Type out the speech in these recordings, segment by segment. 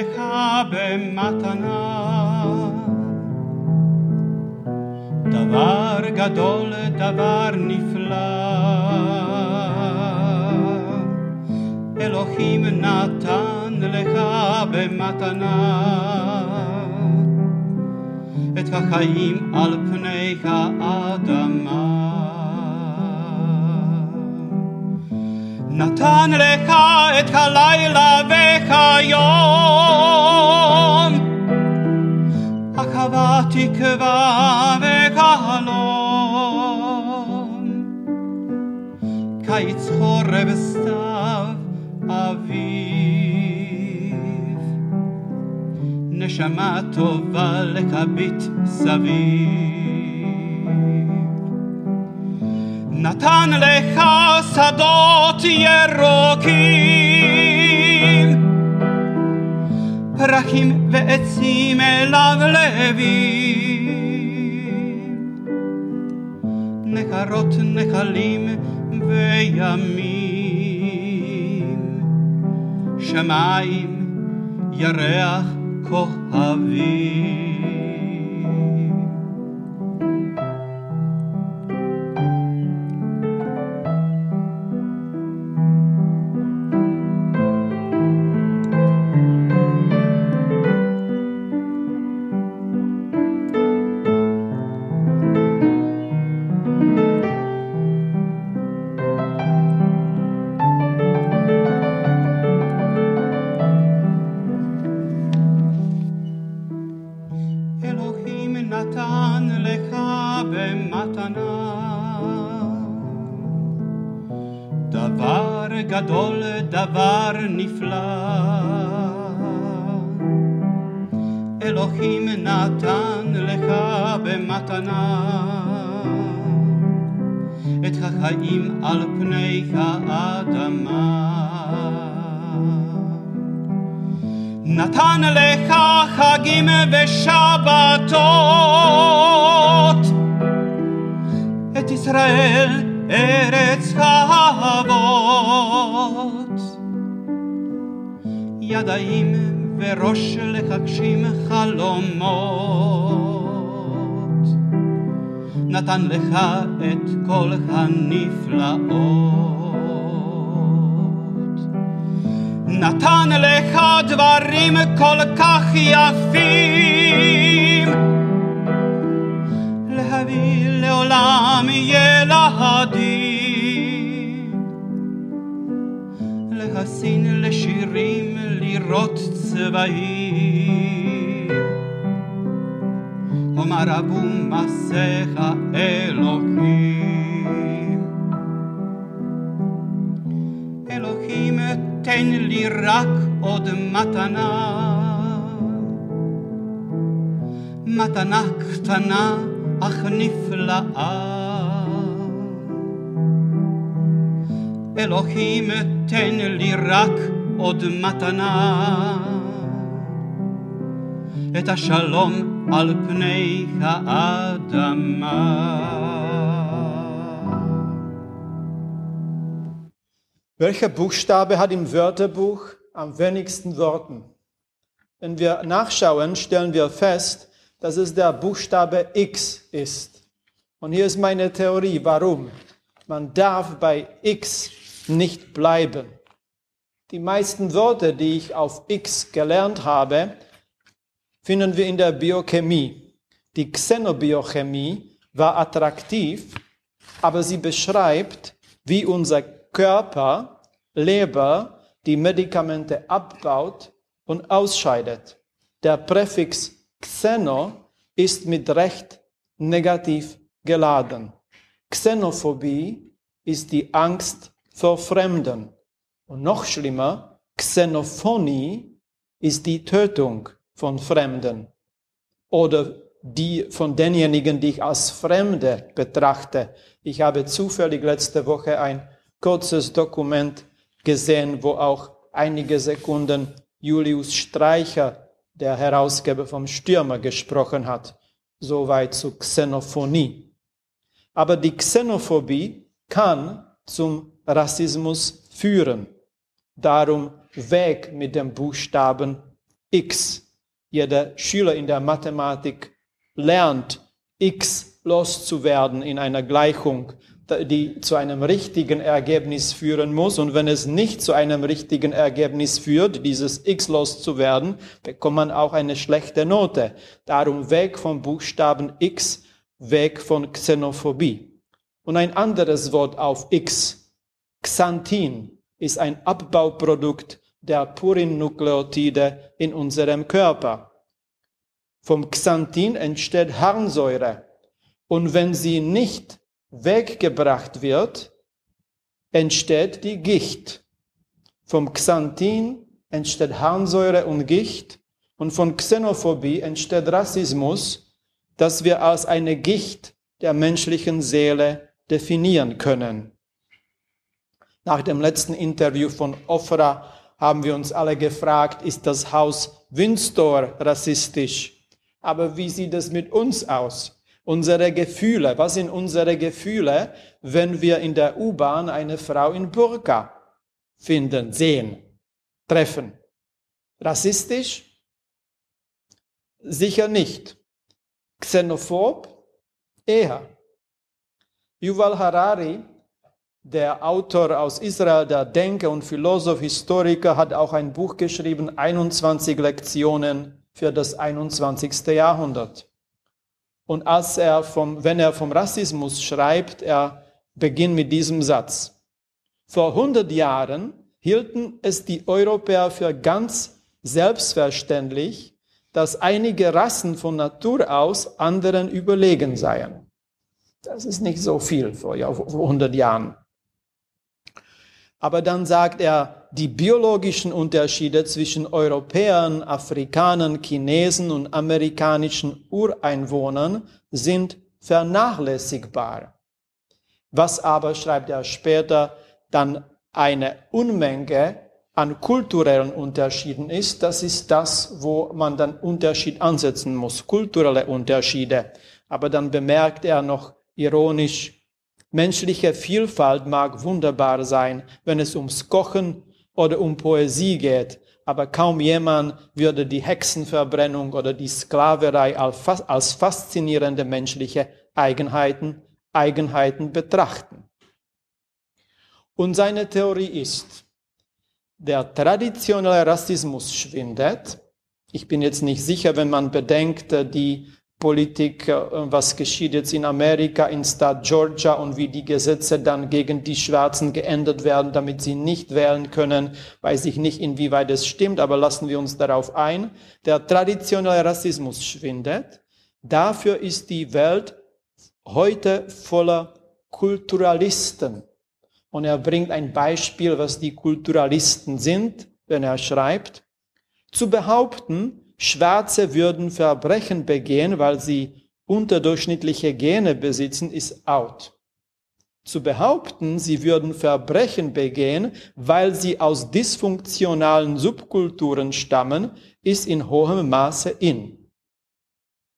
נתן לך במתנה. דבר גדול, דבר נפלא. אלוהים נתן לך במתנה את החיים על פני האדמה. נתן לך את הלילה והיום, הקווה תקווה וחלום, קיץ חורף סתיו אביב, נשמה טובה לקביט סביב. נתן לך שדות ירוקים, פרחים ועצים מלבלבים, נחרות נחלים וימים, שמיים, ירח, כוכבים. אלוהים נתן לך במתנה את החיים על פני האדמה. נתן לך חגים ושבתות, את ישראל ארץ האבות. ידיים וראש להגשים חלומות, נתן לך את כל הנפלאות. נתן לך דברים כל כך יפים, לראות צבעים. אומר רבו מעשיך אלוהים. אלוהים תן לי רק עוד מתנה. מתנה קטנה אך נפלאה. אלוהים תן לי רק עוד מתנה. את השלום על פני האדמה. Welcher Buchstabe hat im Wörterbuch am wenigsten Worten? Wenn wir nachschauen, stellen wir fest, dass es der Buchstabe X ist. Und hier ist meine Theorie, warum. Man darf bei X nicht bleiben. Die meisten Wörter, die ich auf X gelernt habe, finden wir in der Biochemie. Die Xenobiochemie war attraktiv, aber sie beschreibt, wie unser Körper, Leber, die Medikamente abbaut und ausscheidet. Der Präfix Xeno ist mit Recht negativ geladen. Xenophobie ist die Angst vor Fremden. Und noch schlimmer, Xenophonie ist die Tötung von Fremden oder die von denjenigen, die ich als Fremde betrachte. Ich habe zufällig letzte Woche ein kurzes Dokument gesehen, wo auch einige Sekunden Julius Streicher, der Herausgeber vom Stürmer, gesprochen hat. Soweit zu Xenophonie. Aber die Xenophobie kann zum Rassismus führen. Darum weg mit dem Buchstaben x. Jeder Schüler in der Mathematik lernt, x loszuwerden in einer Gleichung, die zu einem richtigen Ergebnis führen muss. Und wenn es nicht zu einem richtigen Ergebnis führt, dieses x loszuwerden, bekommt man auch eine schlechte Note. Darum weg vom Buchstaben x, weg von Xenophobie. Und ein anderes Wort auf x, Xanthin, ist ein Abbauprodukt der Purin-Nukleotide in unserem Körper. Vom Xanthin entsteht Harnsäure. Und wenn sie nicht weggebracht wird, entsteht die Gicht. Vom Xanthin entsteht Harnsäure und Gicht und von Xenophobie entsteht Rassismus, das wir als eine Gicht der menschlichen Seele definieren können. Nach dem letzten Interview von Ofra haben wir uns alle gefragt, ist das Haus Windsor rassistisch? Aber wie sieht es mit uns aus? Unsere Gefühle, was sind unsere Gefühle, wenn wir in der U-Bahn eine Frau in Burka finden, sehen, treffen? Rassistisch? Sicher nicht. Xenophob? Eher. Yuval Harari der Autor aus Israel, der Denker und Philosoph, Historiker, hat auch ein Buch geschrieben, 21 Lektionen für das 21. Jahrhundert. Und als er vom, wenn er vom Rassismus schreibt, er beginnt mit diesem Satz. Vor 100 Jahren hielten es die Europäer für ganz selbstverständlich, dass einige Rassen von Natur aus anderen überlegen seien. Das ist nicht so viel vor 100 Jahren. Aber dann sagt er, die biologischen Unterschiede zwischen Europäern, Afrikanern, Chinesen und amerikanischen Ureinwohnern sind vernachlässigbar. Was aber, schreibt er später, dann eine Unmenge an kulturellen Unterschieden ist, das ist das, wo man dann Unterschied ansetzen muss, kulturelle Unterschiede. Aber dann bemerkt er noch ironisch, Menschliche Vielfalt mag wunderbar sein, wenn es ums Kochen oder um Poesie geht, aber kaum jemand würde die Hexenverbrennung oder die Sklaverei als faszinierende menschliche Eigenheiten, Eigenheiten betrachten. Und seine Theorie ist, der traditionelle Rassismus schwindet. Ich bin jetzt nicht sicher, wenn man bedenkt, die Politik, äh, was geschieht jetzt in Amerika, in Staat Georgia und wie die Gesetze dann gegen die Schwarzen geändert werden, damit sie nicht wählen können, weiß ich nicht, inwieweit es stimmt, aber lassen wir uns darauf ein. Der traditionelle Rassismus schwindet. Dafür ist die Welt heute voller Kulturalisten. Und er bringt ein Beispiel, was die Kulturalisten sind, wenn er schreibt. Zu behaupten, Schwarze würden Verbrechen begehen, weil sie unterdurchschnittliche Gene besitzen, ist out. Zu behaupten, sie würden Verbrechen begehen, weil sie aus dysfunktionalen Subkulturen stammen, ist in hohem Maße in.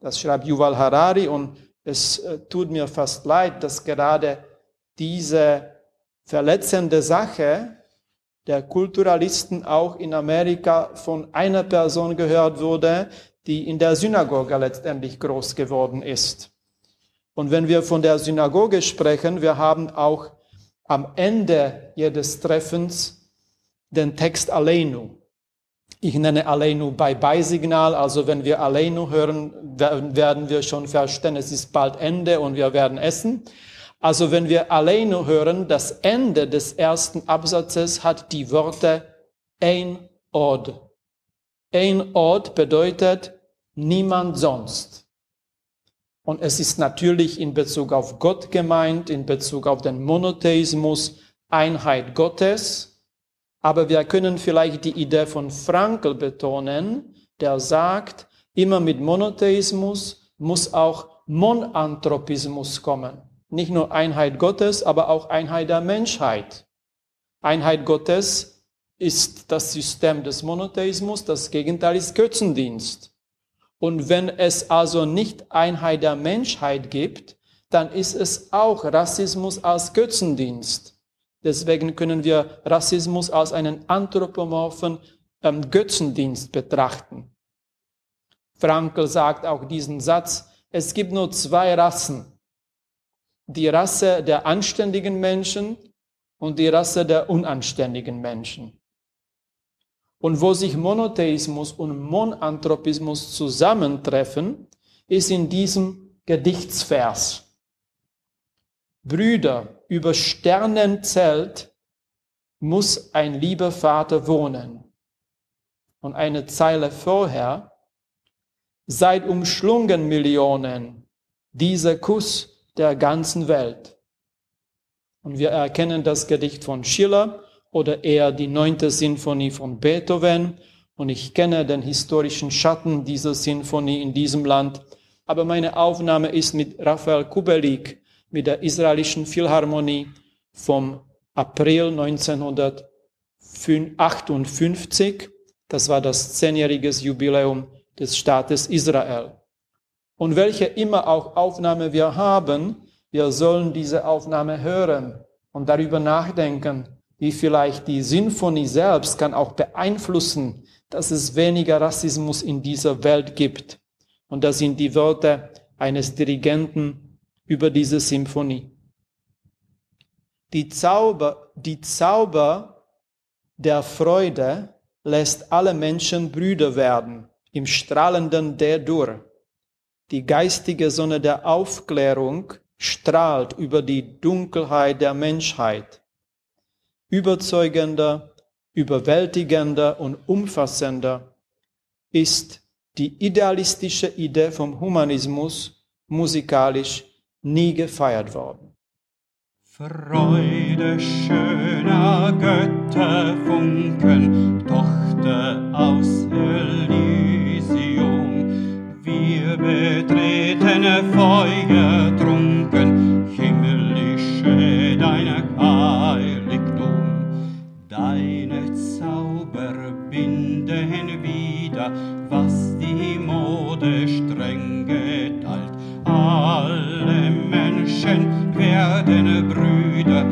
Das schreibt Yuval Harari und es äh, tut mir fast leid, dass gerade diese verletzende Sache der Kulturalisten auch in Amerika von einer Person gehört wurde, die in der Synagoge letztendlich groß geworden ist. Und wenn wir von der Synagoge sprechen, wir haben auch am Ende jedes Treffens den Text Aleinu. Ich nenne Aleinu bei Beisignal, also wenn wir Aleinu hören, werden wir schon verstehen, es ist bald Ende und wir werden essen. Also wenn wir alleine hören, das Ende des ersten Absatzes hat die Worte ein Ort. Ein Ort bedeutet niemand sonst. Und es ist natürlich in Bezug auf Gott gemeint, in Bezug auf den Monotheismus, Einheit Gottes. Aber wir können vielleicht die Idee von Frankl betonen, der sagt, immer mit Monotheismus muss auch Monanthropismus kommen nicht nur Einheit Gottes, aber auch Einheit der Menschheit. Einheit Gottes ist das System des Monotheismus, das Gegenteil ist Götzendienst. Und wenn es also nicht Einheit der Menschheit gibt, dann ist es auch Rassismus als Götzendienst. Deswegen können wir Rassismus als einen anthropomorphen ähm, Götzendienst betrachten. Frankl sagt auch diesen Satz, es gibt nur zwei Rassen. Die Rasse der anständigen Menschen und die Rasse der unanständigen Menschen. Und wo sich Monotheismus und Monanthropismus zusammentreffen, ist in diesem Gedichtsvers. Brüder, über Sternenzelt muss ein lieber Vater wohnen. Und eine Zeile vorher, seid umschlungen Millionen, dieser Kuss der ganzen Welt. Und wir erkennen das Gedicht von Schiller oder eher die neunte Sinfonie von Beethoven. Und ich kenne den historischen Schatten dieser Sinfonie in diesem Land. Aber meine Aufnahme ist mit Raphael Kubelik, mit der israelischen Philharmonie vom April 1958. Das war das zehnjährige Jubiläum des Staates Israel. Und welche immer auch Aufnahme wir haben, wir sollen diese Aufnahme hören und darüber nachdenken, wie vielleicht die Sinfonie selbst kann auch beeinflussen, dass es weniger Rassismus in dieser Welt gibt. Und das sind die Worte eines Dirigenten über diese Symphonie. Die Zauber, die Zauber der Freude lässt alle Menschen Brüder werden im strahlenden D-Dur. Die geistige Sonne der Aufklärung strahlt über die Dunkelheit der Menschheit überzeugender, überwältigender und umfassender ist die idealistische Idee vom Humanismus musikalisch nie gefeiert worden. Freude schöner Götterfunken, Tochter aus Elysium, wir betreten Feuer trunken, himmlische deine Deine Zauber binden wieder, was die Mode streng geteilt. Alle Menschen werden Brüder,